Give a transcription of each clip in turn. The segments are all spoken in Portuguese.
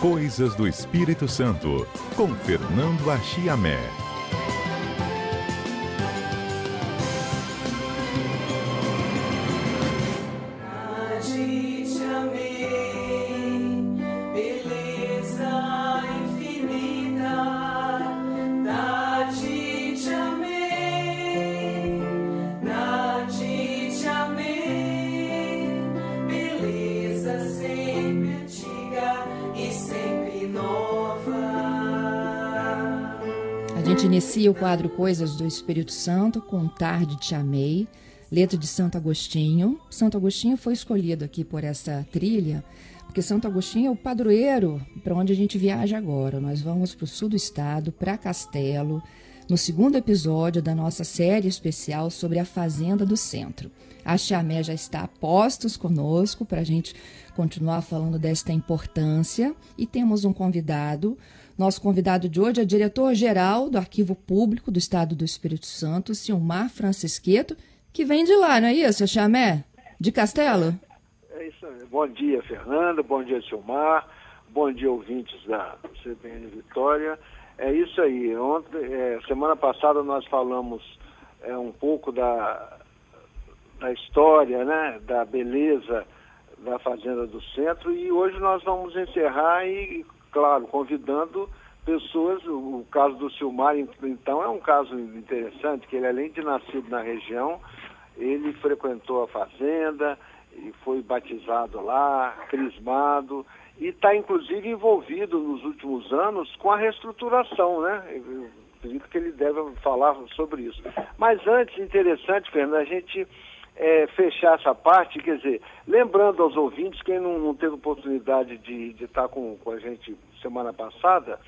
Coisas do Espírito Santo, com Fernando Achiamé. Quadro Coisas do Espírito Santo com Tarde Te Amei, letra de Santo Agostinho. Santo Agostinho foi escolhido aqui por essa trilha, porque Santo Agostinho é o padroeiro para onde a gente viaja agora. Nós vamos para o sul do estado, para Castelo, no segundo episódio da nossa série especial sobre a Fazenda do Centro. A Chamé já está a postos conosco para a gente continuar falando desta importância e temos um convidado, nosso convidado de hoje é diretor-geral do Arquivo Público do Estado do Espírito Santo, Silmar Francisqueto, que vem de lá, não é isso, Chamé? De Castelo? É isso aí. Bom dia, Fernanda. Bom dia, Silmar. Bom dia, ouvintes da CBN Vitória. É isso aí. Ontem, é, semana passada nós falamos é, um pouco da, da história, né, da beleza da Fazenda do Centro e hoje nós vamos encerrar e claro, convidando pessoas, o, o caso do Silmar, então, é um caso interessante, que ele, além de nascido na região, ele frequentou a fazenda e foi batizado lá, crismado, e está, inclusive, envolvido nos últimos anos com a reestruturação, né? Eu acredito que ele deve falar sobre isso. Mas antes, interessante, Fernando, a gente é, fechar essa parte, quer dizer, lembrando aos ouvintes, quem não, não teve oportunidade de, estar com, com a gente semana passada,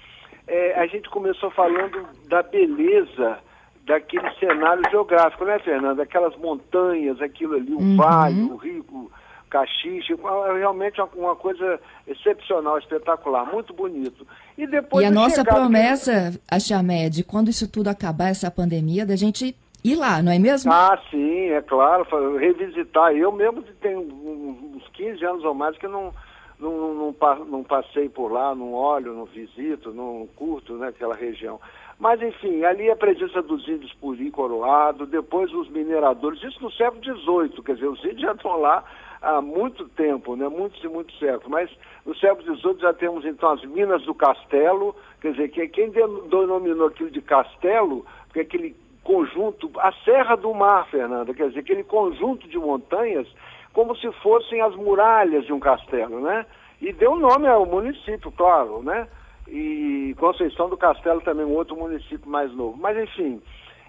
é, a gente começou falando da beleza daquele cenário geográfico, né, Fernanda? Aquelas montanhas, aquilo ali, o uhum. vale, o rio, o caxixe, realmente uma, uma, coisa excepcional, espetacular, muito bonito. E depois e a nossa promessa, a Chamé, de quando isso tudo acabar, essa pandemia, da gente ir lá, não é mesmo? Ah, sim, é claro, revisitar. Eu mesmo tenho uns 15 anos ou mais que não, não, não, não passei por lá, não olho, não visito, não curto né, aquela região. Mas, enfim, ali a presença dos índios Puri Coroado, depois os mineradores, isso no século XVIII, quer dizer, os índios já estão lá há muito tempo, né, muitos e muitos séculos, mas no século XVIII já temos então as minas do castelo, quer dizer, que quem denominou aquilo de castelo, porque aquele conjunto, a Serra do Mar, Fernanda, quer dizer, aquele conjunto de montanhas como se fossem as muralhas de um castelo, né? E deu nome ao município, claro, né? E Conceição do Castelo também, um outro município mais novo. Mas, enfim,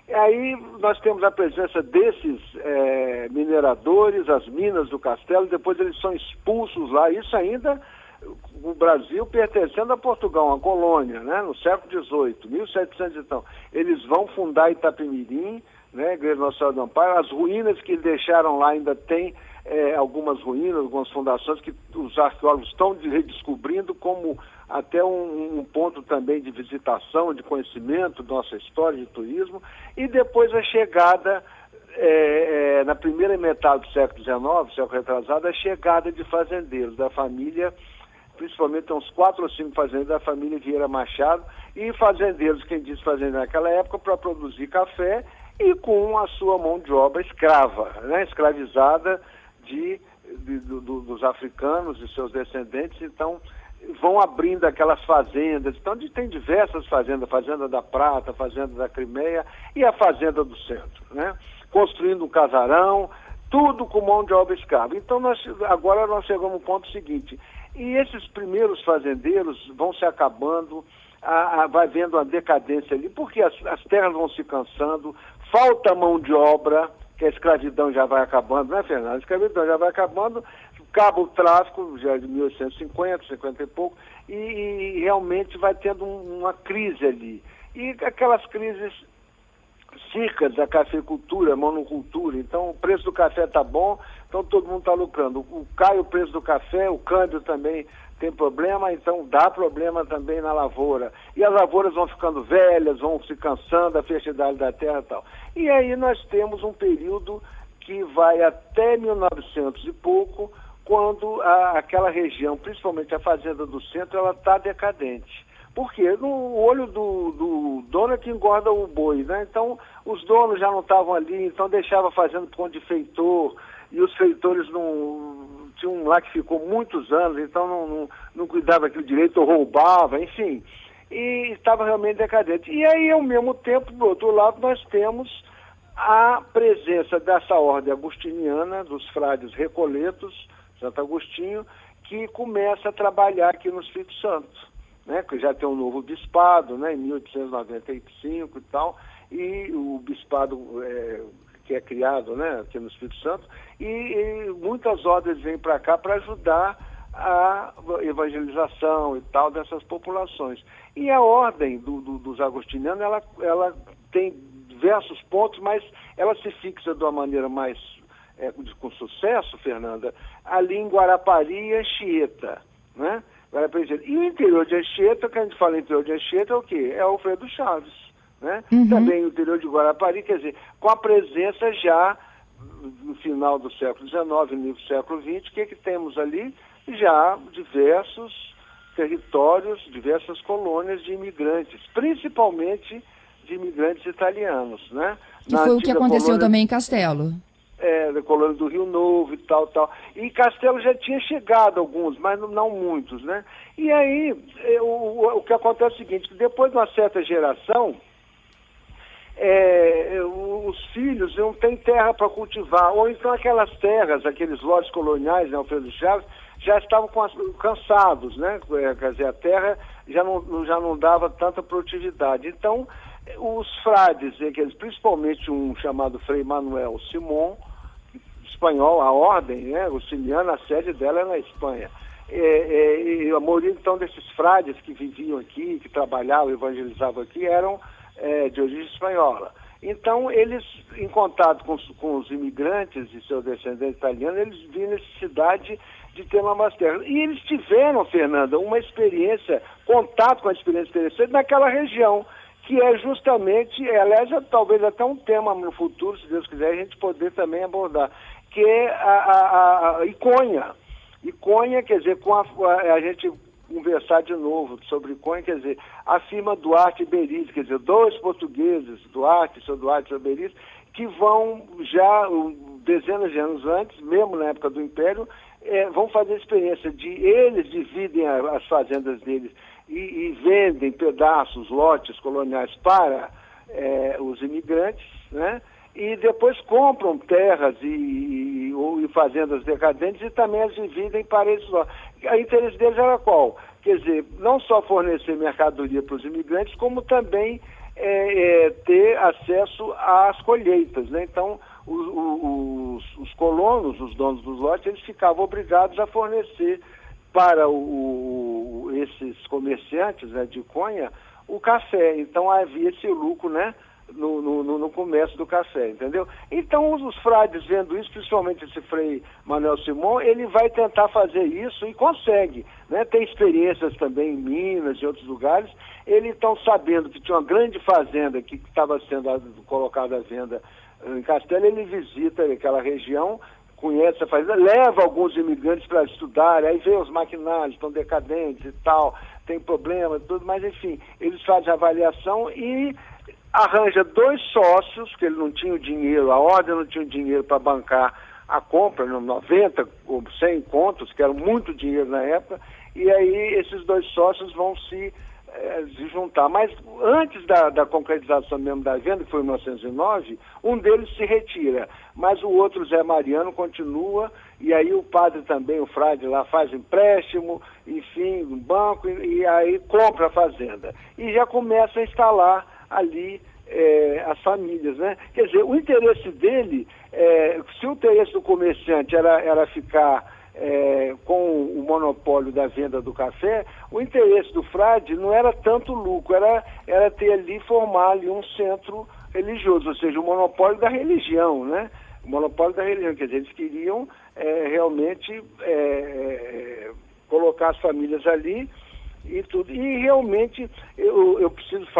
aí nós temos a presença desses é, mineradores, as minas do castelo, depois eles são expulsos lá, isso ainda o Brasil pertencendo a Portugal, uma colônia, né, no século XVIII, 1700 então. Eles vão fundar Itapemirim, né, Igreja Nossa Senhora do Amparo. As ruínas que deixaram lá ainda tem é, algumas ruínas, algumas fundações que os arqueólogos estão redescobrindo como até um, um, ponto também de visitação, de conhecimento da nossa história de turismo. E depois a chegada, é, é, na primeira metade do século XIX, século retrasado, a chegada de fazendeiros da família principalmente uns quatro ou cinco fazendeiros da família Vieira Machado, e fazendeiros, quem diz fazendeiro naquela época, para produzir café e com a sua mão de obra escrava, né, escravizada de, de do, dos africanos e seus descendentes, então vão abrindo aquelas fazendas, então tem diversas fazendas, Fazenda da Prata, Fazenda da Crimeia e a Fazenda do Centro, né? construindo um casarão, tudo com mão de obra escrava. Então nós, agora nós chegamos ao ponto seguinte, e esses primeiros fazendeiros vão se acabando, a, a, vai vendo a decadência ali, porque as, as, terras vão se cansando, falta mão de obra, que a escravidão já vai acabando, né, Fernando? A escravidão já vai acabando, acaba o tráfico, já de 1850, 50 e pouco, e, e realmente vai tendo um, uma crise ali. E aquelas crises cicas da cafeicultura, monocultura. Então o preço do café está bom, então todo mundo está lucrando. O, cai o preço do café, o câmbio também tem problema, então dá problema também na lavoura. E as lavouras vão ficando velhas, vão se cansando, a fertilidade da terra e tal. E aí nós temos um período que vai até 1900 e pouco, quando a, aquela região, principalmente a fazenda do centro, ela está decadente. Por quê? No olho do, do dono é que engorda o boi, né? Então, os donos já não estavam ali, então deixava fazendo ponto de feitor, e os feitores não. Tinha um lá que ficou muitos anos, então não, não, não cuidava aquilo direito, ou roubava, enfim. E estava realmente decadente. E aí, ao mesmo tempo, do outro lado, nós temos a presença dessa ordem agustiniana, dos frades recoletos, Santo Agostinho, que começa a trabalhar aqui no Espírito Santo, né? que já tem um novo bispado, né? em 1895 e tal, e o bispado é, que é criado né? aqui no Espírito Santo, e, e muitas ordens vêm para cá para ajudar a evangelização e tal dessas populações. E a ordem do, do, dos agostinianos, ela, ela tem diversos pontos, mas ela se fixa de uma maneira mais é, com sucesso, Fernanda, ali em Guarapari e Anchieta, né? E o interior de Anchieta, que a gente fala interior de Anchieta, é o quê? É Alfredo Chaves, né? Uhum. Também o interior de Guarapari, quer dizer, com a presença já no final do século XIX, início do século XX, o que, que temos ali? Já diversos territórios, diversas colônias de imigrantes, principalmente de imigrantes italianos, né? Que Na foi o que aconteceu colônia... também em Castelo é, da colônia do Rio Novo e tal, tal. E Castelo já tinha chegado alguns, mas não, não muitos, né? E aí, é, o, o que acontece é o seguinte, que depois de uma certa geração, é, os filhos não têm terra para cultivar, ou então aquelas terras, aqueles lotes coloniais, né, Alfredo Chaves, já estavam cansados, né? É, quer dizer, a terra já não, já não dava tanta produtividade. Então, os frades, principalmente um chamado Frei Manuel Simon, espanhol, a ordem, né, Siciliana, a sede dela é na Espanha. É, é, e a maioria, então, desses frades que viviam aqui, que trabalhavam, evangelizavam aqui, eram é, de origem espanhola. Então, eles, em contato com, com os imigrantes e seus descendentes italianos, eles viram necessidade de ter uma mais terra. E eles tiveram, Fernanda, uma experiência, contato com a experiência interessante naquela região que é justamente, aliás, é talvez até um tema no futuro, se Deus quiser, a gente poder também abordar, que é a, a, a Iconha. Iconha, quer dizer, com a, a, gente conversar de novo sobre Iconha, quer dizer, a firma Duarte e Berizzi, quer dizer, dois portugueses, Duarte, seu Duarte e seu Berizzi, que vão já dezenas de anos antes, mesmo na época do Império, é, vão fazer a experiência de eles dividem a, as fazendas deles e, e, vendem pedaços, lotes coloniais para é, os imigrantes, né? E depois compram terras e, e, e, fazendas decadentes e também as dividem para esses lotes. O interesse deles era qual? Quer dizer, não só fornecer mercadoria para os imigrantes, como também é, é, ter acesso às colheitas. Né? Então, os, os, os, colonos, os donos dos lotes, eles ficavam obrigados a fornecer para o, esses comerciantes né, de conha o café. Então havia esse lucro, né? No, no, no, comércio do café, entendeu? Então os, frades vendo isso, principalmente esse frei Manuel Simão, ele vai tentar fazer isso e consegue, né? Tem experiências também em Minas e outros lugares. Eles estão sabendo que tinha uma grande fazenda que estava sendo colocada à venda em Castelo, ele visita aquela região, conhece a fazenda, leva alguns imigrantes para estudar, aí vê os maquinários estão decadentes e tal, tem problema tudo, mas enfim, eles fazem avaliação e arranja dois sócios, que ele não tinha o dinheiro, a ordem não tinha o dinheiro para bancar a compra, 90 ou 100 contos, que era muito dinheiro na época, e aí esses dois sócios vão se é, se juntar. Mas antes da, da, concretização mesmo da venda, que foi em 1909, um deles se retira, mas o outro, Zé Mariano, continua, e aí o padre também, o frade lá, faz empréstimo, enfim, no banco, e, e aí compra a fazenda. E já começa a instalar ali é, as famílias, né? Quer dizer, o interesse dele, é, se o interesse do comerciante era, era ficar é, com o monopólio da venda do café, o interesse do frade não era tanto lucro, era, era ter ali, formar ali um centro religioso, ou seja, o monopólio da religião, né? O monopólio da religião, quer dizer, eles queriam é, realmente é, é colocar as famílias ali e tudo. E realmente eu, eu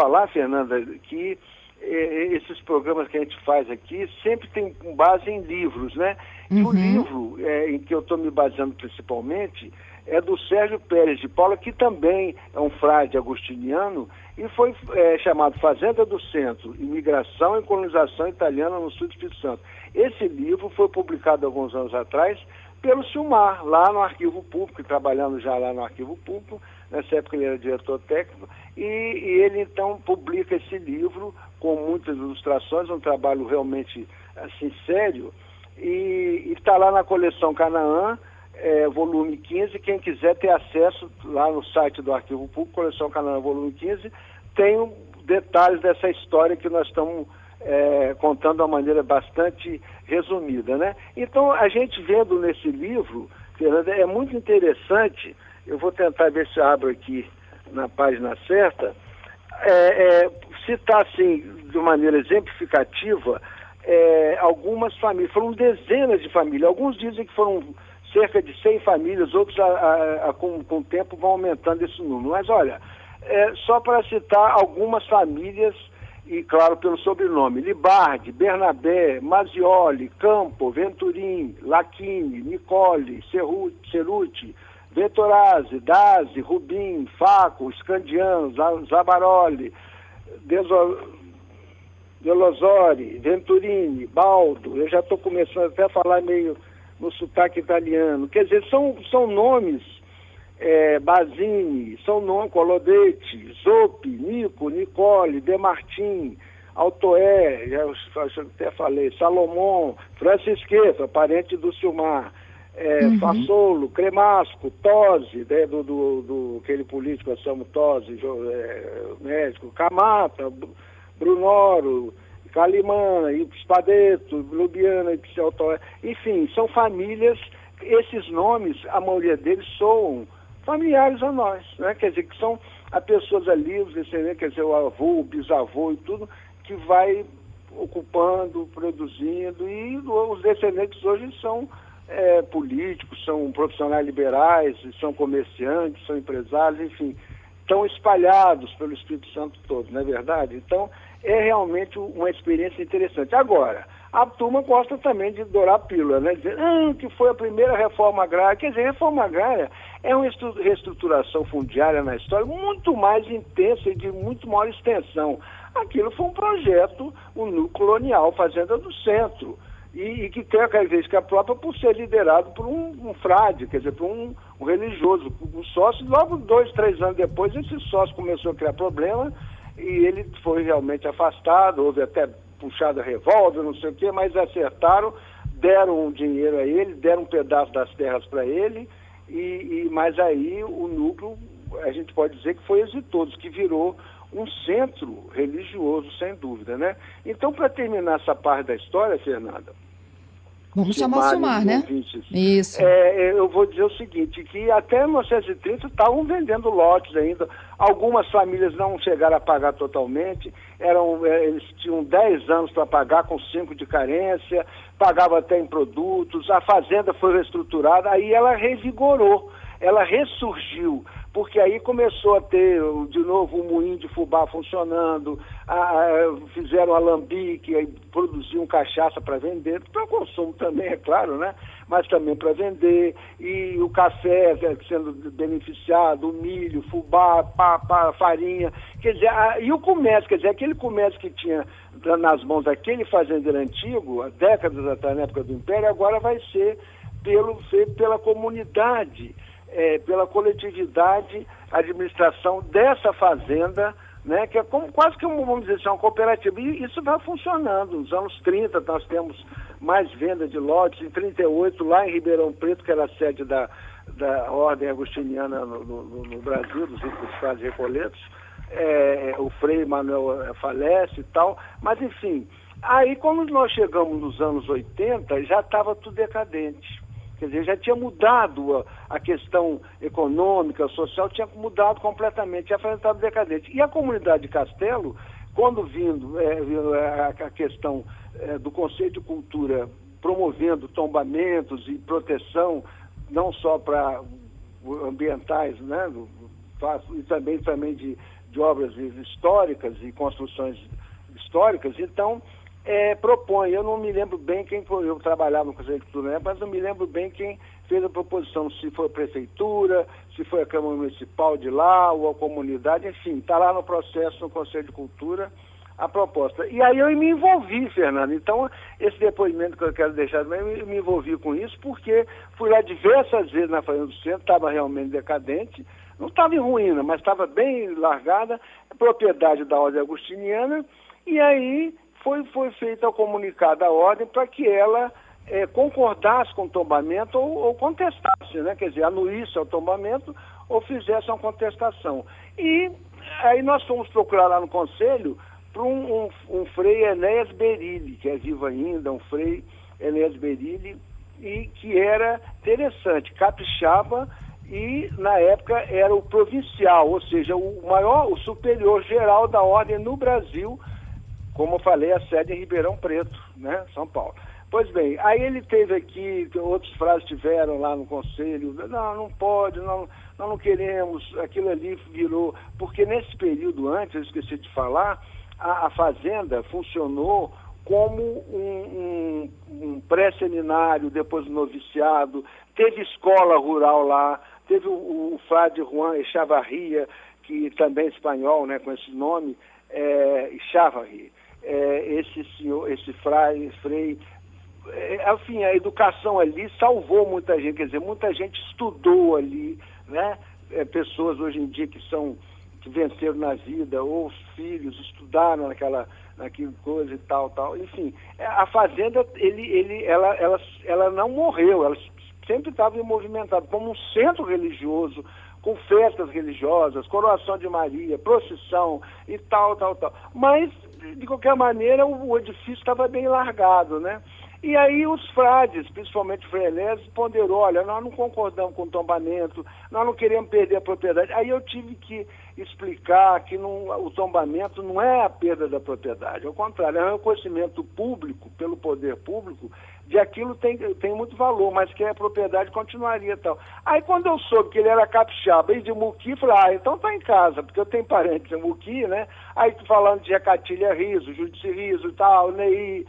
falar, Fernanda, que eh, esses programas que a gente faz aqui sempre tem base em livros, né? E o Uhum. livro eh, em que eu estou me baseando principalmente é do Sérgio Pérez de Paula, que também é um frade agostiniano e foi chamado Fazenda do Centro, Imigração e Colonização Italiana no Sul do Espírito Santo. Esse livro foi publicado alguns anos atrás pelo Silmar, lá no Arquivo Público, trabalhando já lá no Arquivo Público, nessa época ele era diretor técnico, e, e ele então publica esse livro com muitas ilustrações, um trabalho realmente assim sério, e está lá na coleção Canaã, é, volume 15, quem quiser ter acesso lá no site do Arquivo Público, coleção Canaã, volume 15, tem um, detalhes dessa história que nós estamos é, contando de uma maneira bastante resumida, né? Então, a gente vendo nesse livro, Fernanda, é muito interessante, eu vou tentar ver se abro aqui na página certa, é, é, citar assim, de maneira exemplificativa, é, algumas famílias, foram dezenas de famílias, alguns dizem que foram cerca de 100 famílias, outros a, a, a, com, com o tempo vão aumentando esse número. Mas olha, é, só para citar algumas famílias, e claro pelo sobrenome, Libardi, Bernabé, Mazioli, Campo, Venturim, Lachini, Nicole, Ceruti, Vettorazzi, Dazi, Rubim, Faco, Scandian, Zabaroli, Delosori, Venturini, Baldo, eu já estou começando até a falar meio no sotaque italiano. Quer dizer, são, são nomes, é, Basini, são nomes, Colodete, Zoppi, Nico, Nicole, Demartim, Altoé, já até falei, Salomão, Francisqueta, parente do Silmar, é, uhum. Fassolo, Cremasco, Tosi, né, do, do, do, aquele político, Samu Tosi, é, médico, Camata, Brunoro, Calimã, Spadeto, Lubiana, Ipsiautoé, enfim, são famílias, esses nomes, a maioria deles soam familiares a nós, né? quer dizer, que são as pessoas ali, os descendentes, quer dizer, o avô, o bisavô e tudo, que vai ocupando, produzindo, e os descendentes hoje são é, políticos, são profissionais liberais, são comerciantes, são empresários, enfim, estão espalhados pelo Espírito Santo todo, não é verdade? Então, é realmente uma experiência interessante. Agora, a turma gosta também de dourar a pílula, né? Dizer ah, que foi a primeira reforma agrária. Quer dizer, reforma agrária é uma reestruturação fundiária na história muito mais intensa e de muito maior extensão. Aquilo foi um projeto, o núcleo colonial, Fazenda do Centro, e, e, que tem a característica própria por ser liderado por um, um frade, quer dizer, por um, um religioso. Um sócio, logo dois, três anos depois, esse sócio começou a criar problema e ele foi realmente afastado, houve até puxada revólver, não sei o quê, mas acertaram, deram um dinheiro a ele, deram um pedaço das terras para ele, e, e, mas aí o núcleo, a gente pode dizer que foi exitoso, que virou um centro religioso, sem dúvida, né? Então, para terminar essa parte da história, Fernanda, Vamos chamar o Silmar, né? Ouvintes. Isso. É, eu vou dizer o seguinte, que até 1930 estavam vendendo lotes ainda. Algumas famílias não chegaram a pagar totalmente, eram, eles tinham 10 anos para pagar com 5 de carência, pagava até em produtos, a fazenda foi reestruturada, aí ela revigorou, ela ressurgiu porque aí começou a ter de novo o moinho de fubá funcionando, a, a, fizeram alambique, aí produziam cachaça para vender, para consumo também, é claro, né? Mas também para vender, e o café sendo beneficiado, o milho, fubá, pá, pá, farinha, quer dizer, a, e o comércio, quer dizer, aquele comércio que tinha nas mãos daquele fazendeiro antigo, há décadas atrás, na época do Império, agora vai ser pelo, feito pela comunidade é, pela coletividade, administração dessa fazenda, né, que é como, quase que, um, vamos dizer assim, uma cooperativa. E isso vai funcionando. Nos anos 30 nós temos mais venda de lotes, em 38 lá em Ribeirão Preto, que era a sede da, da Ordem Agostiniana no, no, no Brasil, dos ricos estados recolhetos, é, o Frei Manuel é, falece e tal, mas enfim, aí quando nós chegamos nos anos 80, já estava tudo decadente. Quer dizer, já tinha mudado a, a questão econômica, social, tinha mudado completamente, tinha enfrentado decadente. E a comunidade de Castelo, quando vindo é, a, a, questão é, do conceito de cultura promovendo tombamentos e proteção, não só para ambientais, né, e também, também de, de obras históricas e construções históricas, então é, propõe, eu não me lembro bem quem foi, eu trabalhava no Conselho de Cultura, mas não me lembro bem quem fez a proposição, se foi a prefeitura, se foi a Câmara Municipal de lá, ou a comunidade, enfim, está lá no processo no Conselho de Cultura a proposta. E aí eu me envolvi, Fernando. Então, esse depoimento que eu quero deixar eu me envolvi com isso, porque fui lá diversas vezes na Fazenda do Centro, estava realmente decadente, não estava em ruína, mas estava bem largada, propriedade da Ordem Agustiniana, e aí foi, foi feita o comunicado à Ordem para que ela é, concordasse com o tombamento ou, ou, contestasse, né? quer dizer, anuísse ao tombamento ou fizesse uma contestação. E aí nós fomos procurar lá no Conselho para um, um, um, frei Enéas Berilli, que é vivo ainda, um frei Enéas Berilli, e que era interessante, capixaba e na época era o provincial, ou seja, o maior, o superior geral da ordem no Brasil, como eu falei, a sede em Ribeirão Preto, né, São Paulo. Pois bem, aí ele teve aqui, outros frases tiveram lá no conselho, não, não pode, não, nós não queremos, aquilo ali virou, porque nesse período antes, eu esqueci de falar, a, a fazenda funcionou como um, um, um pré-seminário, depois um noviciado, teve escola rural lá, teve o, o frade Juan Echavarria, que também é espanhol, né, com esse nome, é, Echavarria. É, esse senhor, esse frei, frei é, enfim, a educação ali salvou muita gente, quer dizer, muita gente estudou ali, né? É, pessoas hoje em dia que são que venceram na vida, ou os filhos estudaram naquela, naquela coisa e tal, tal. Enfim, é, a fazenda, ele, ele, ela, ela, ela não morreu, ela sempre estava movimentada como um centro religioso, com festas religiosas, coroação de Maria, procissão e tal, tal, tal. Mas, de qualquer maneira, o, o edifício estava bem largado, né? E aí os frades, principalmente o Freirense, ponderou, olha, nós não concordamos com o tombamento, nós não queremos perder a propriedade. Aí eu tive que explicar que não, o tombamento não é a perda da propriedade, ao contrário, é um reconhecimento público, pelo poder público, de aquilo tem, tem muito valor, mas que a propriedade continuaria tal. Aí quando eu soube que ele era capixaba e de Muqui, falei, ah, então tá em casa, porque eu tenho parentes em Muqui, né? Aí falando de Jacatilha Riso, Judici Riso e tal, Ney,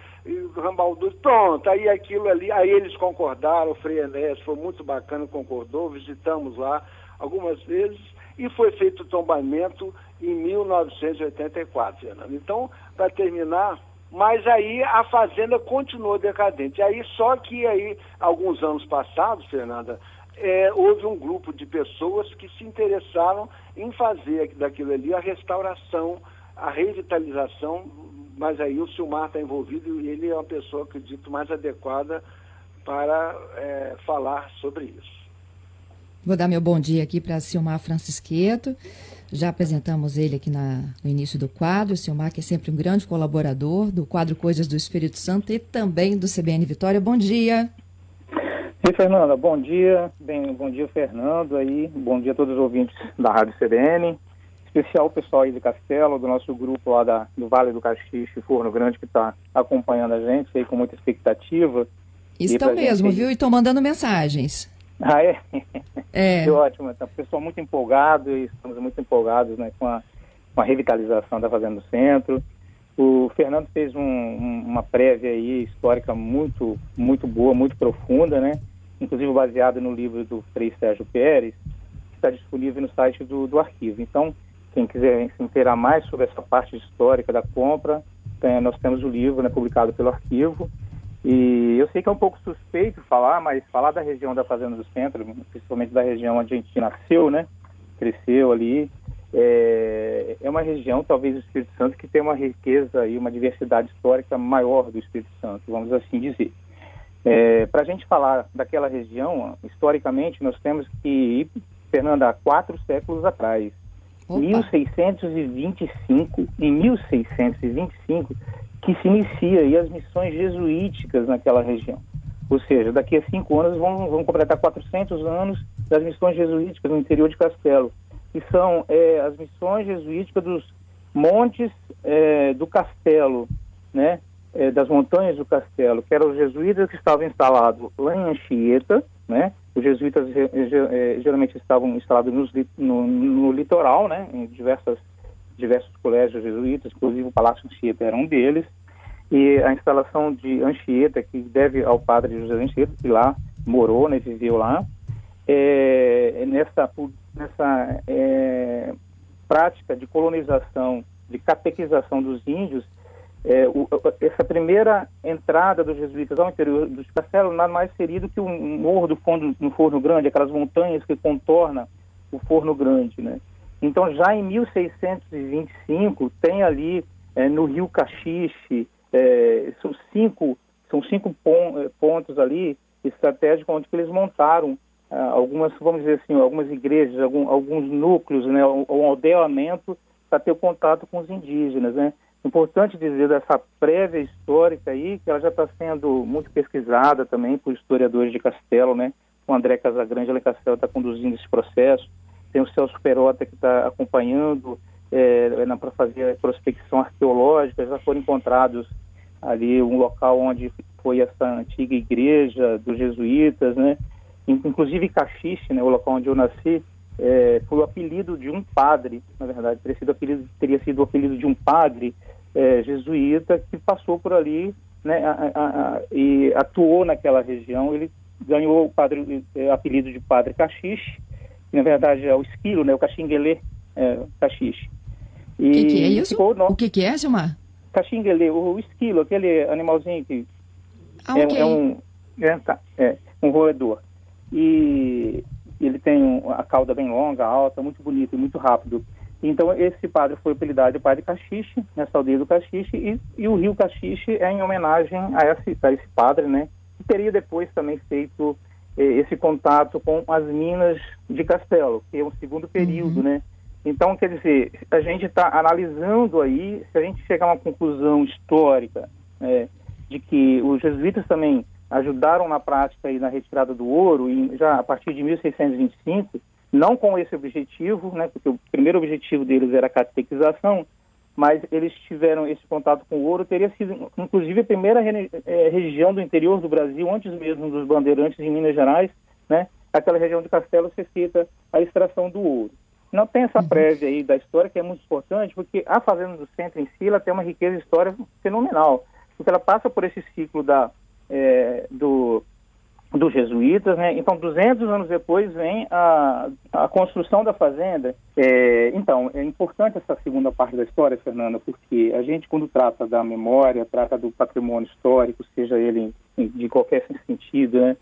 Rambaldu, pronto, aí aquilo ali, aí eles concordaram, o Frei Enéas foi muito bacana, concordou, visitamos lá algumas vezes, e foi feito o tombamento em 1984, Fernando. Então, para terminar, mas aí a fazenda continuou decadente. Aí só que aí, alguns anos passados, Fernanda, é, houve um grupo de pessoas que se interessaram em fazer daquilo ali a restauração, a revitalização, mas aí o Silmar está envolvido e ele é uma pessoa, acredito, mais adequada para é, falar sobre isso. Vou dar meu bom dia aqui para Silmar Francisqueto. Já apresentamos ele aqui na, no início do quadro. O Silmar, que é sempre um grande colaborador do quadro Coisas do Espírito Santo e também do CBN Vitória. Bom dia. Oi, Fernanda. Bom dia. Bem, bom dia, Fernando. Aí, bom dia a todos os ouvintes da Rádio CBN. Especial o pessoal aí de Castelo, do nosso grupo lá da, do Vale do Caxixe, Forno Grande, que está acompanhando a gente aí com muita expectativa. Estão mesmo, gente... viu? E estão mandando mensagens. Ah, é? É. Que ótimo. Então, o pessoal muito empolgado e estamos muito empolgados né, com, a, com a revitalização da Fazenda do Centro. O Fernando fez um, um, uma prévia aí histórica muito, muito boa, muito profunda, né? Inclusive baseada no livro do Frei Sérgio Pérez, que está disponível no site do, do arquivo. Então, quem quiser se inteirar mais sobre essa parte histórica da compra, tem, nós temos o livro né, publicado pelo arquivo e eu sei que é um pouco suspeito falar, mas falar da região da Fazenda do Centro, principalmente da região onde a gente nasceu, né? Cresceu ali, é, é uma região, talvez, do Espírito Santo, que tem uma riqueza e uma diversidade histórica maior do Espírito Santo, vamos assim dizer. É, Para a gente falar daquela região, historicamente, nós temos que ir, Fernanda, há quatro séculos atrás. Opa. 1625, em 1625, que se inicia e as missões jesuíticas naquela região. Ou seja, daqui a cinco anos vão, vão completar 400 anos das missões jesuíticas no interior de Castelo, que são é, as missões jesuíticas dos montes é, do Castelo, né? É, das montanhas do Castelo, que eram os jesuítas que estavam instalados lá em Anchieta, né? Os jesuítas é, geralmente estavam instalados no, no, no litoral, né? Em diversas diversos colégios jesuítas, inclusive o Palácio Anchieta era um deles, e a instalação de Anchieta, que deve ao padre José Anchieta, que lá morou, né, viveu lá, é, nessa, nessa é, prática de colonização, de catequização dos índios, é, o, essa primeira entrada dos jesuítas ao interior dos castelos nada mais seria do que um morro do fundo, no Forno Grande, aquelas montanhas que contornam o Forno Grande, né? Então, já em 1625, tem ali é, no Rio Caxixe, é, são cinco, são cinco pon pontos ali estratégicos onde eles montaram ah, algumas, vamos dizer assim, algumas igrejas, algum, alguns núcleos, né, um, aldeamento para ter contato com os indígenas, né? Importante dizer dessa prévia histórica aí, que ela já está sendo muito pesquisada também por historiadores de Castelo, né? O André Casagrande, Ale Castelo está conduzindo esse processo. Tem o Celso Perota que está acompanhando é, para fazer prospecção arqueológica. Já foram encontrados ali um local onde foi essa antiga igreja dos jesuítas, né? Inclusive Caxixe, né? O local onde eu nasci, é, foi o apelido de um padre, na verdade, teria sido, apelido, teria sido o apelido de um padre é, jesuíta que passou por ali né, a, a, a, e atuou naquela região. Ele ganhou o padre, apelido de Padre Caxixe, na verdade é o esquilo, né, o caxinguelê é, caxixe. O que, que, é isso? No... O que, que é, Gilmar? Caxinguelê, o, o esquilo, aquele animalzinho que ah, é, okay. é, um, é, tá, é, um roedor. E ele tem um, a cauda bem longa, alta, muito bonito e muito rápido. Então, esse padre foi apelidado de Padre Caxixe, nessa aldeia do Caxixe, e, e, o rio Caxixe é em homenagem a esse, a esse padre, né? Que teria depois também feito esse contato com as minas de Castelo, que é um segundo período, uhum. né? Então, quer dizer, a gente está analisando aí, se a gente chegar a uma conclusão histórica né, de que os jesuítas também ajudaram na prática e na retirada do ouro, e já a partir de 1625, não com esse objetivo, né, porque o primeiro objetivo deles era a catequização, mas eles tiveram esse contato com o ouro, teria sido inclusive a primeira é, região do interior do Brasil, antes mesmo dos bandeirantes em Minas Gerais, né, aquela região de Castelo ser feita a extração do ouro. Não tem essa uhum. prévia aí da história que é muito importante, porque a Fazenda do Centro em si ela tem uma riqueza histórica fenomenal, porque ela passa por esse ciclo da é, do, dos jesuítas, né? Então, 200 anos depois vem a, a construção da fazenda. É, então, é importante essa segunda parte da história, Fernanda, porque a gente, quando trata da memória, trata do patrimônio histórico, seja ele de qualquer sentido, né?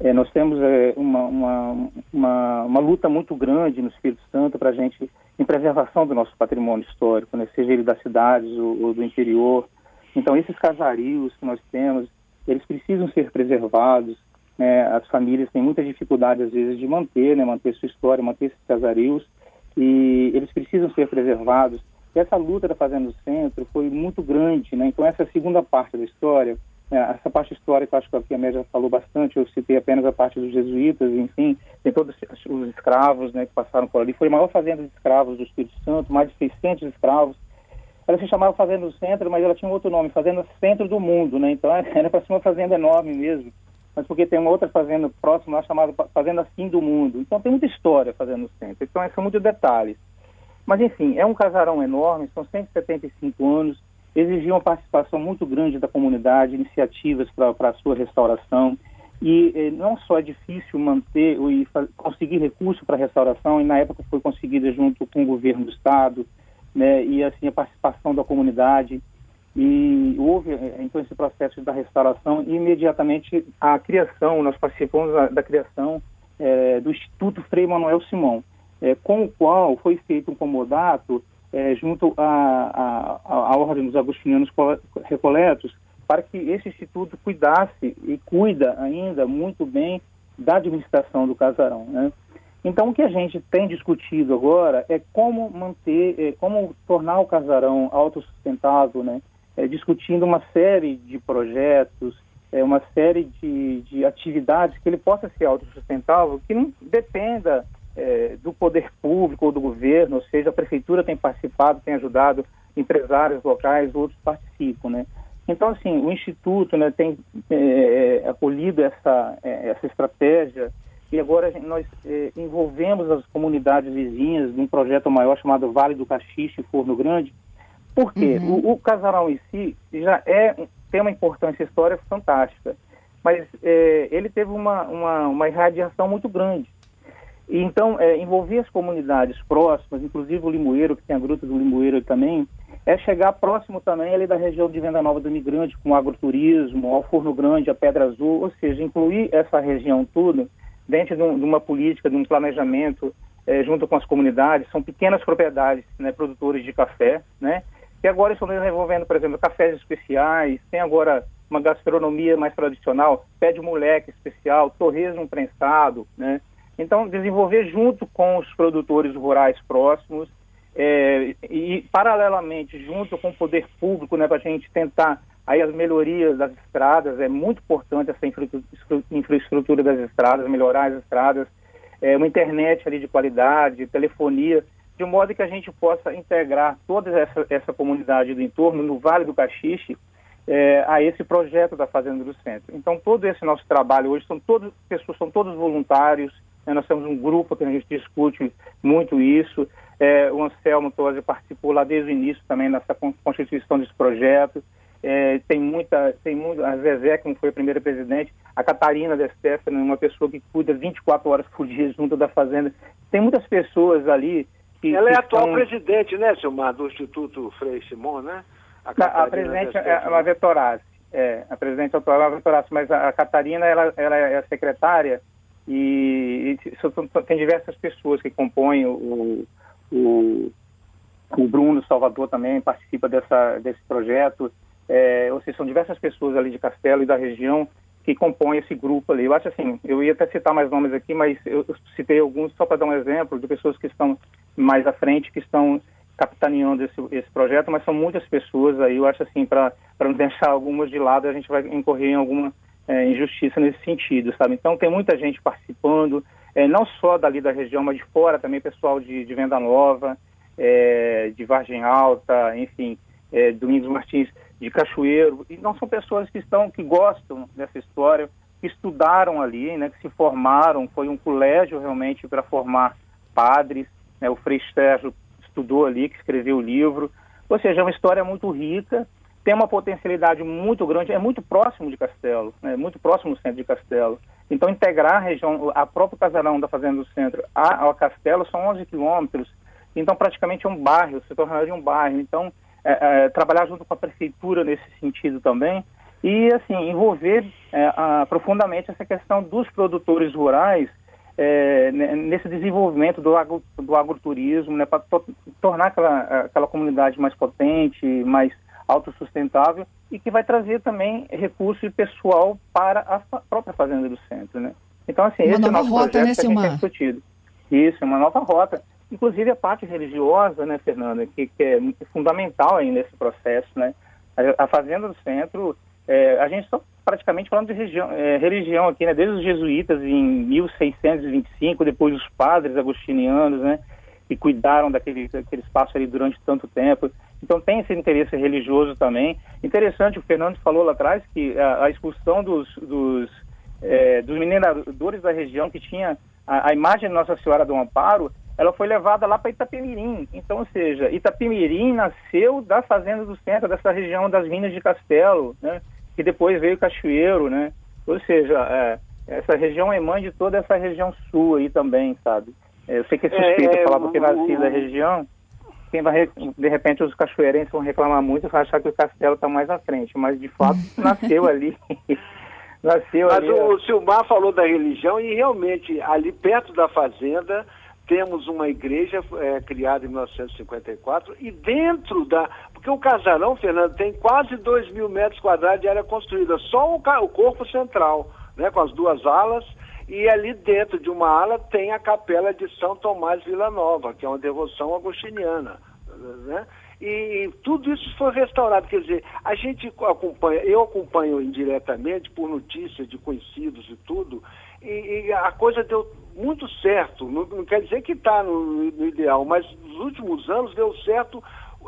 É, nós temos é, uma, uma, uma, uma, luta muito grande no Espírito Santo para a gente, em preservação do nosso patrimônio histórico, né? seja ele das cidades ou, ou do interior. Então, esses casarios que nós temos, eles precisam ser preservados. Né? As famílias têm muita dificuldade, às vezes, de manter, né? manter sua história, manter esses casarios, e eles precisam ser preservados. E essa luta da Fazenda do Centro foi muito grande, né? Então, essa segunda parte da história, né? essa parte histórica, acho que a Média falou bastante, eu citei apenas a parte dos jesuítas, enfim, tem todos os escravos né, que passaram por ali. Foi a maior fazenda de escravos do Espírito Santo, mais de 600 escravos, ela se chamava Fazenda do Centro, mas ela tinha um outro nome, Fazenda Centro do Mundo, né? Então era para ser uma fazenda enorme mesmo. Mas porque tem uma outra fazenda próxima lá chamada Fazenda Fim do Mundo. Então tem muita história Fazenda do Centro. Então são muitos detalhes. Mas enfim, é um casarão enorme, são 175 anos, exigiu uma participação muito grande da comunidade, iniciativas para a sua restauração. E eh, não só é difícil manter e conseguir recursos para restauração, e na época foi conseguida junto com o governo do estado, né, e assim a participação da comunidade e houve eh, então esse processo da restauração e imediatamente a criação nós participamos da, da criação é, do Instituto Frei Manuel Simão é, com o qual foi feito um comodato é, junto à ordem dos agostinianos recoletos para que esse instituto cuidasse e cuida ainda muito bem da administração do casarão, né? Então, o que a gente tem discutido agora é como manter, é, como tornar o casarão autossustentável, né? É, discutindo uma série de projetos, é, uma série de, de atividades que ele possa ser autossustentável, que não dependa é, do poder público ou do governo, ou seja, a prefeitura tem participado, tem ajudado, empresários locais, outros participam, né? Então, assim, o Instituto né, tem é, é, acolhido essa, essa estratégia e agora nós é, envolvemos as comunidades vizinhas num projeto maior chamado Vale do Caxixe Forno Grande. Por quê? Uhum. O, o, casarão em si já é, tem uma importância histórica fantástica, mas é, ele teve uma, uma, uma irradiação muito grande. E, então, é, envolver as comunidades próximas, inclusive o Limoeiro, que tem a Gruta do Limoeiro também, é chegar próximo também ali da região de Venda Nova do Imigrante, com o agroturismo, ao Forno Grande, a Pedra Azul, ou seja, incluir essa região toda dentro de, um, de uma política, de um planejamento é, junto com as comunidades. São pequenas propriedades, né, produtores de café, né, que agora estão desenvolvendo, por exemplo, cafés especiais, tem agora uma gastronomia mais tradicional, pé de moleque especial, torresmo prensado, né, então, desenvolver junto com os produtores rurais próximos é, e, paralelamente, junto com o poder público, né, para a gente tentar aí as melhorias das estradas, é muito importante essa infraestrutura das estradas, melhorar as estradas, é, uma internet ali de qualidade, telefonia, de modo que a gente possa integrar toda essa, essa comunidade do entorno, no Vale do Caxixe, é, a esse projeto da Fazenda do Centro. Então, todo esse nosso trabalho hoje são todos pessoas, são todos voluntários, né, nós temos um grupo que a gente discute muito isso. É, o Anselmo Tosi participou lá desde o início também nessa constituição desse projeto. É, tem muita, tem muito, a Zezé, que foi a primeira presidente, a Catarina de Stefano, uma pessoa que cuida 24 horas por dia junto da Fazenda. Tem muitas pessoas ali que. Ela é atual estão... presidente, né, Silmar, do Instituto Frei Simon, né? A, a presidente é a Vetorazzi, é, a presidente atual é a Vetorazzi, mas a, a Catarina, ela, ela é a secretária e, e tem diversas pessoas que compõem o, o, o Bruno Salvador também participa dessa, desse projeto, é, ou seja, são diversas pessoas ali de Castelo e da região que compõem esse grupo ali. Eu acho assim, eu ia até citar mais nomes aqui, mas eu citei alguns só para dar um exemplo de pessoas que estão mais à frente, que estão capitaneando esse, esse projeto, mas são muitas pessoas aí, eu acho assim, para não deixar algumas de lado, a gente vai incorrer em alguma é, injustiça nesse sentido, sabe? Então tem muita gente participando, é, não só dali da região, mas de fora também, pessoal de, de Venda Nova, é, de Vargem Alta, enfim, é, Domingos Martins de Cachoeiro, e não são pessoas que estão, que gostam dessa história, que estudaram ali, né, que se formaram, foi um colégio realmente para formar padres, né, o Frei Sérgio estudou ali, que escreveu o livro, ou seja, é uma história muito rica, tem uma potencialidade muito grande, é muito próximo de Castelo, né, muito próximo do centro de Castelo. Então, integrar a região, a própria casarão da Fazenda do Centro ao Castelo são 11 quilômetros, então praticamente é um bairro, se tornaria um bairro. Então, é, é, trabalhar junto com a prefeitura nesse sentido também e, assim, envolver é, a, profundamente essa questão dos produtores rurais é, nesse desenvolvimento do, agro, do agroturismo, né, para to tornar aquela, aquela comunidade mais potente, mais autossustentável e que vai trazer também recurso pessoal para a própria Fazenda do Centro, né? Então, assim, uma esse é o nosso rota, projeto né, que a gente tem discutido. Isso, uma nova rota. Inclusive a parte religiosa, né, Fernanda, que, que é fundamental aí nesse processo, né? A, Fazenda do Centro, é, a gente está praticamente falando de região, é, religião aqui, né? Desde os jesuítas em 1625, depois os padres agostinianos, né? Que cuidaram daquele, daquele espaço ali durante tanto tempo. Então tem esse interesse religioso também. Interessante, o Fernando falou lá atrás que a, a expulsão dos, dos, é, dos mineradores da região que tinha a, a, imagem de Nossa Senhora do Amparo, ela foi levada lá para Itapemirim. Então, ou seja, Itapemirim nasceu da fazenda do centro, dessa região das Minas de Castelo, né? que depois veio Cachoeiro, né? Ou seja, é, essa região é mãe de toda essa região sul aí também, sabe? É, eu sei que é suspeito é, falar porque nasci da região, quem vai, de repente, os cachoeirenses vão reclamar muito e vão achar que o castelo está mais à frente, mas de fato nasceu ali. nasceu mas ali. Mas o Silmar falou da religião e realmente ali perto da fazenda temos uma igreja é, criada em 1954 e dentro da. Porque o casarão, Fernando, tem quase 2 mil metros quadrados de área construída, só o, o corpo central, né, com as duas alas e ali dentro de uma ala tem a capela de São Tomás Vila Nova, que é uma devoção agostiniana. Né? E, tudo isso foi restaurado. Quer dizer, a gente acompanha, eu acompanho indiretamente por notícias de conhecidos e tudo, e, e a coisa deu muito certo. Não, não quer dizer que está no, no, ideal, mas nos últimos anos deu certo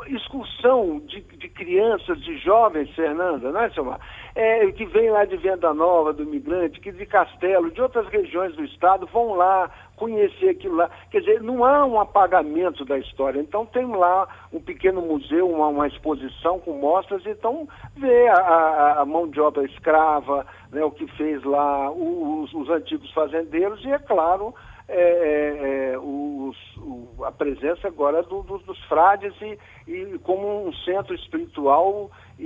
excursão de, de, crianças, de jovens, Fernanda, não é, Silmar? É, que vem lá de Venda Nova, do imigrante, que de Castelo, de outras regiões do estado, vão lá conhecer aquilo lá. Quer dizer, não há um apagamento da história. Então tem lá um pequeno museu, uma, uma exposição com mostras, então vê a, a, a, mão de obra escrava, né, o que fez lá os, os antigos fazendeiros, e é claro é, é, é, os, o, a presença agora do, do, dos frades e, e, como um centro espiritual e,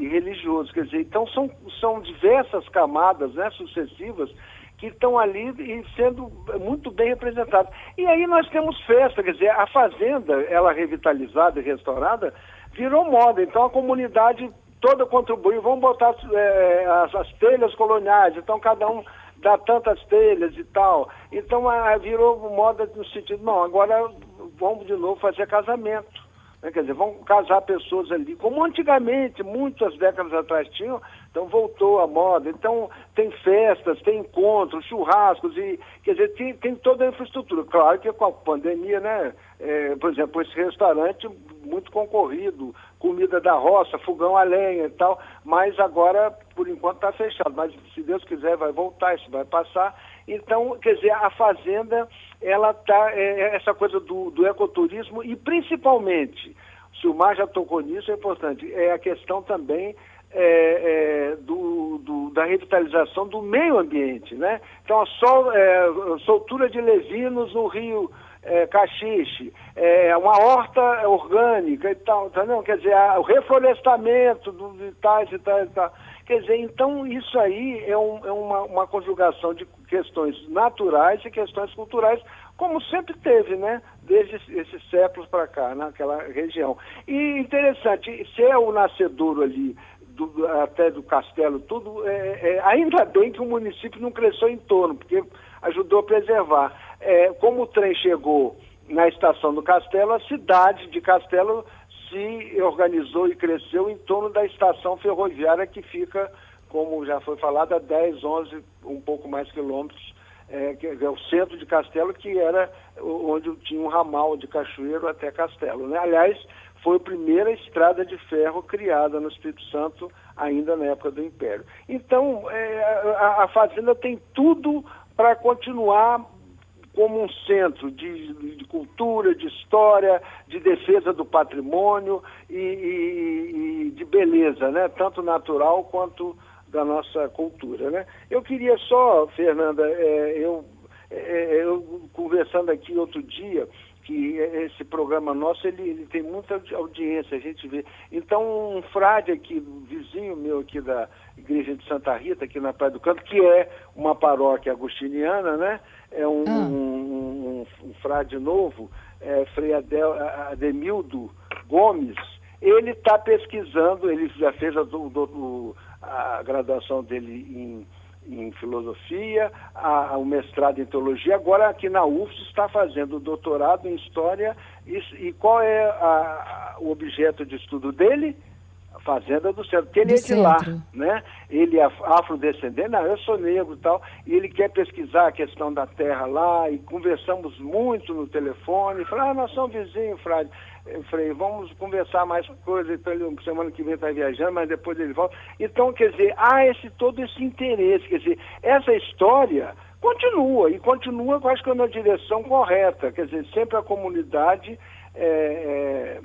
e, religioso. Quer dizer, então são, são diversas camadas né, sucessivas que estão ali e sendo muito bem representadas. E aí nós temos festa, quer dizer, a fazenda, ela revitalizada e restaurada, virou moda. Então a comunidade toda contribuiu, vamos botar é, as, as telhas coloniais, então cada um dá tantas telhas e tal. Então a, virou moda no sentido, não, agora vamos de novo fazer casamento. Né? Quer dizer, vão casar pessoas ali, como antigamente, muitas décadas atrás tinham, então voltou a moda. Então tem festas, tem encontros, churrascos, e quer dizer, tem, tem toda a infraestrutura. Claro que com a pandemia, né? É, por exemplo, esse restaurante muito concorrido, comida da roça, fogão a lenha e tal, mas agora, por enquanto, está fechado. Mas se Deus quiser, vai voltar, isso vai passar. Então, quer dizer, a fazenda, ela está, é, é, essa coisa do, do ecoturismo e principalmente, se o Mar já tocou nisso, é importante, é a questão também é, é, do, do, da revitalização do meio ambiente, né? Então, a, sol, é, soltura de levinos no rio é, caxixe, é, uma horta orgânica e tal, entendeu? Quer dizer, a, o reflorestamento do, de tais e tais e tal. Quer dizer, então isso aí é, um, é uma, uma, conjugação de questões naturais e questões culturais, como sempre teve, né? Desde esses séculos para cá, naquela região. E interessante, se é o nascedouro ali do, até do castelo, tudo, é, é, ainda bem que o município não cresceu em torno, porque ajudou a preservar. É, como o trem chegou na estação do Castelo, a cidade de Castelo se organizou e cresceu em torno da estação ferroviária que fica, como já foi falado, a 10, 11, um pouco mais quilômetros, é, que é o centro de Castelo, que era onde tinha um ramal de Cachoeiro até Castelo. Né? Aliás, foi a primeira estrada de ferro criada no Espírito Santo, ainda na época do Império. Então, é, a, a fazenda tem tudo para continuar como um centro de, de, cultura, de história, de defesa do patrimônio e, e, e, de beleza, né? tanto natural quanto da nossa cultura. Né? Eu queria só, Fernanda, é, eu, é, eu conversando aqui outro dia, que esse programa nosso ele, ele, tem muita audiência, a gente vê. Então, um frade aqui, vizinho meu aqui da Igreja de Santa Rita, aqui na Praia do Canto, que é uma paróquia agustiniana, né? É um, ah. um, um, frade novo, é, Frei Adel, Ademildo Gomes, ele está pesquisando, ele já fez a, do, a graduação dele em em filosofia, a, o mestrado em teologia, agora aqui na UFS está fazendo o doutorado em história e, e qual é a, o objeto de estudo dele? A Fazenda do Centro, porque ele do é de centro. lá, né? Ele é afrodescendente, não, eu sou negro e tal, e ele quer pesquisar a questão da terra lá, e conversamos muito no telefone, fala, ah, nós somos vizinhos, Frade. Eu falei, vamos conversar mais coisas, então ele semana que vem está viajando, mas depois ele volta. Então, quer dizer, há esse, todo esse interesse, quer dizer, essa história continua, e continua, acho que, na direção correta, quer dizer, sempre a comunidade é, é,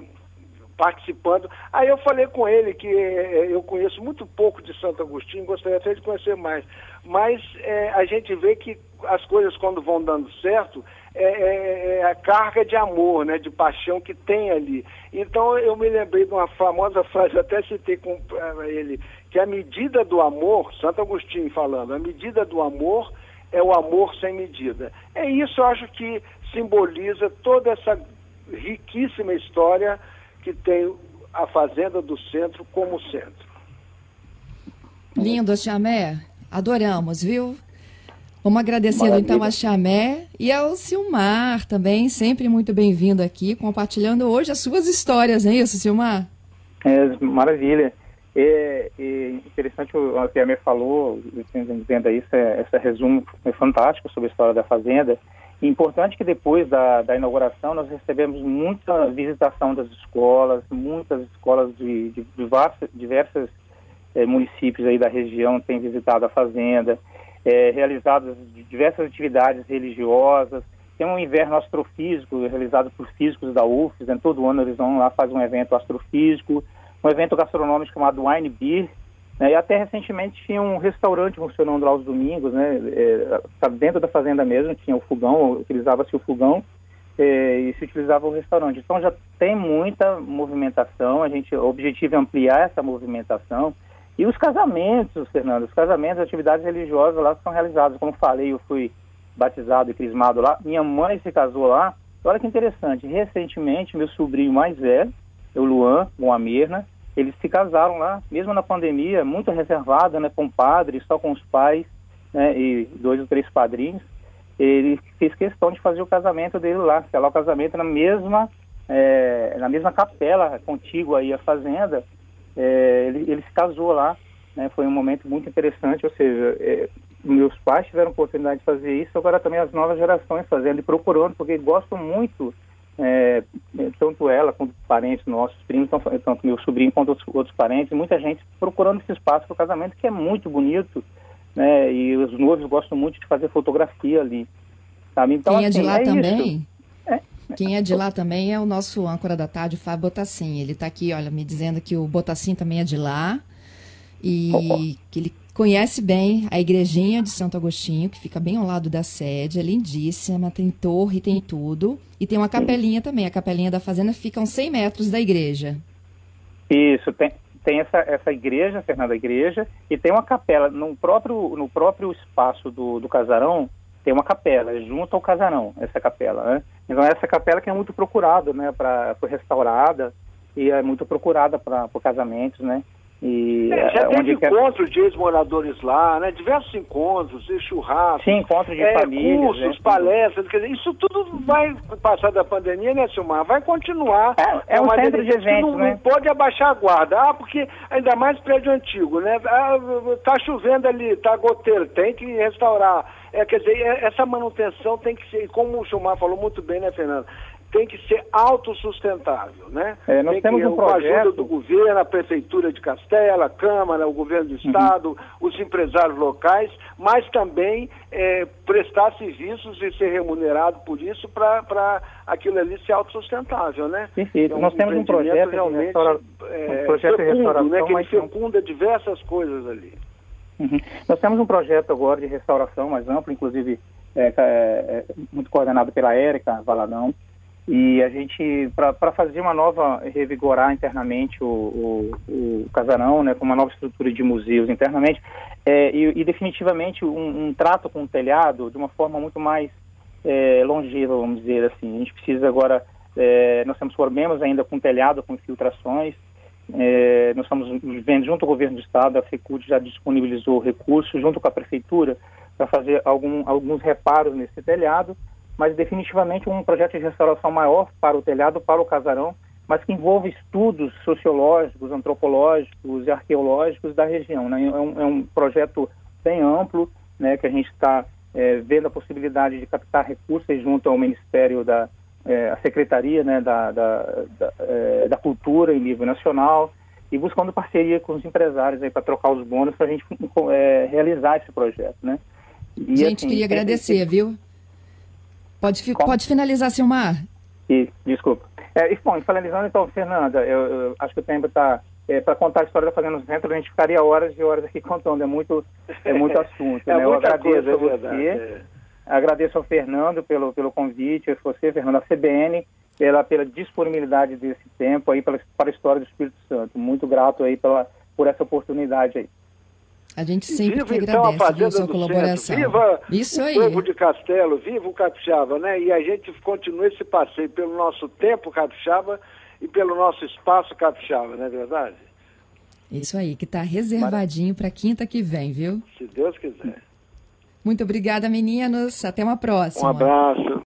participando. Aí eu falei com ele que é, eu conheço muito pouco de Santo Agostinho, gostaria até de conhecer mais, mas é, a gente vê que as coisas quando vão dando certo, é, é, é, a carga de amor, né, de paixão que tem ali. Então eu me lembrei de uma famosa frase, até citei com ele, que a medida do amor, Santo Agostinho falando, a medida do amor é o amor sem medida. É isso, eu acho que simboliza toda essa riquíssima história que tem a Fazenda do Centro como centro. Lindo, Chamé. Adoramos, viu? Vamos agradecendo Maravilha. então a Chamé e ao Silmar também, sempre muito bem-vindo aqui, compartilhando hoje as suas histórias, não é isso, Silmar? É, maravilha. É, é interessante o que a Chamé falou, dizendo isso, é, esse resumo é fantástico sobre a história da Fazenda. Importante que depois da, da inauguração nós recebemos muita visitação das escolas, muitas escolas de, de, de diversas é, municípios aí da região têm visitado a fazenda, é, realizadas diversas atividades religiosas, tem um inverno astrofísico realizado por físicos da UFES, né? todo ano eles vão lá fazer um evento astrofísico, um evento gastronômico chamado Wine Beer, né? E até recentemente tinha um restaurante funcionando lá aos domingos, né? É, dentro da fazenda mesmo, tinha o fogão, utilizava-se o fogão é, e se utilizava o restaurante. Então já tem muita movimentação, a gente, o objetivo é ampliar essa movimentação. E os casamentos, Fernando, os casamentos, as atividades religiosas lá são realizadas. Como falei, eu fui batizado e crismado lá. Minha mãe se casou lá. Olha que interessante, recentemente meu sobrinho mais velho, o Luan, com a Mirna, eles se casaram lá, mesmo na pandemia, muito reservada, né, com padres, só com os pais, né, e dois ou três padrinhos. Ele fez questão de fazer o casamento dele lá, selar o casamento na mesma, é, na mesma capela contígua aí à fazenda. É, ele, ele, se casou lá, né, foi um momento muito interessante, ou seja, é, meus pais tiveram oportunidade de fazer isso, agora também as novas gerações fazendo e procurando, porque gostam muito é, tanto ela quanto parentes nossos, primos, tanto meu sobrinho quanto outros, outros parentes, muita gente procurando esse espaço para o casamento, que é muito bonito, né? E os noivos gostam muito de fazer fotografia ali. Sabe? Então, Quem assim, é de lá é também? É. Quem é de lá também é o nosso âncora da tarde, o Fábio Botassin. Ele está aqui, olha, me dizendo que o Botassin também é de lá e que ele Conhece bem a igrejinha de Santo Agostinho, que fica bem ao lado da sede, é lindíssima, tem torre, tem tudo. E tem uma capelinha também, a capelinha da fazenda fica a uns 100 metros da igreja. Isso, tem, tem essa, essa igreja, Fernanda Igreja, e tem uma capela. No próprio, no próprio espaço do, do casarão, tem uma capela, junto ao casarão, essa capela, né? Então essa capela que é muito procurada, né, para restaurada, e é muito procurada para casamentos, né? E, é, já é, teve encontros de ex-moradores lá, né? Diversos encontros, churrascos. Sim, encontros de é, famílias. Cursos, né? palestras, quer dizer, isso tudo vai passar da pandemia, né, Silmar? Vai continuar. É, é um centro de eventos, não, né? não pode abaixar a guarda. Ah, porque ainda mais prédio antigo, né? Ah, tá chovendo ali, tá goteiro, tem que restaurar. É, quer dizer, é, essa manutenção tem que ser, como o Chumar falou muito bem, né, Fernando? Tem que ser autossustentável, né? É, nós tem temos que, um projeto... Com a ajuda do governo, a Prefeitura de Castela, a Câmara, o Governo do Estado, uhum. os empresários locais, mas também é, prestar serviços e ser remunerado por isso para aquilo ali ser autossustentável, né? Perfeito. É um nós temos um projeto realmente restaura... é, um projeto fecundo, de restauração, né? Que ele fecunda diversas coisas ali. Uhum. Nós temos um projeto agora de restauração mais amplo, inclusive é, é, é muito coordenado pela Érica Valadão, e a gente, para fazer uma nova, revigorar internamente o, o, o, casarão, né, com uma nova estrutura de museus internamente, é, e, e, definitivamente um, um, trato com o telhado de uma forma muito mais é, longeva, vamos dizer assim. A gente precisa agora, é, nós temos problemas ainda com telhado, com infiltrações, é, nós estamos vendo junto ao governo do estado, a FECUT já disponibilizou recursos junto com a prefeitura para fazer algum, alguns reparos nesse telhado, mas definitivamente um projeto de restauração maior para o telhado, para o casarão, mas que envolve estudos sociológicos, antropológicos e arqueológicos da região. Né? É, um, é, um, projeto bem amplo, né, que a gente está é, vendo a possibilidade de captar recursos junto ao Ministério da é, a Secretaria né, da, da, da, é, da, Cultura em nível nacional e buscando parceria com os empresários para trocar os bônus para a gente é, realizar esse projeto. Né? E, gente, assim, queria agradecer, viu? Pode, pode finalizar, Silmar. E, desculpa. É, bom, finalizando então, Fernanda, eu, eu acho que o tempo está é, para contar a história da Fazenda Centro, a gente ficaria horas e horas aqui contando, é muito, é muito assunto. é né? Eu agradeço coisa, a é você, é agradeço ao Fernando pelo, pelo convite, a você, Fernando, a CBN, pela, pela disponibilidade desse tempo aí para, para a história do Espírito Santo. Muito grato aí pela, por essa oportunidade aí. A gente sempre viva, então, a Fazenda sua colaboração. Centro. Viva Isso o aí. povo de Castelo, viva o Capixaba, né? E a gente continua esse passeio pelo nosso tempo capixaba e pelo nosso espaço capixaba, não é verdade? Isso aí, que está reservadinho para quinta que vem, viu? Se Deus quiser. Muito obrigada, meninos. Até uma próxima. Um abraço.